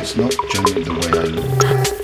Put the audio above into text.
it's not generally the way I look.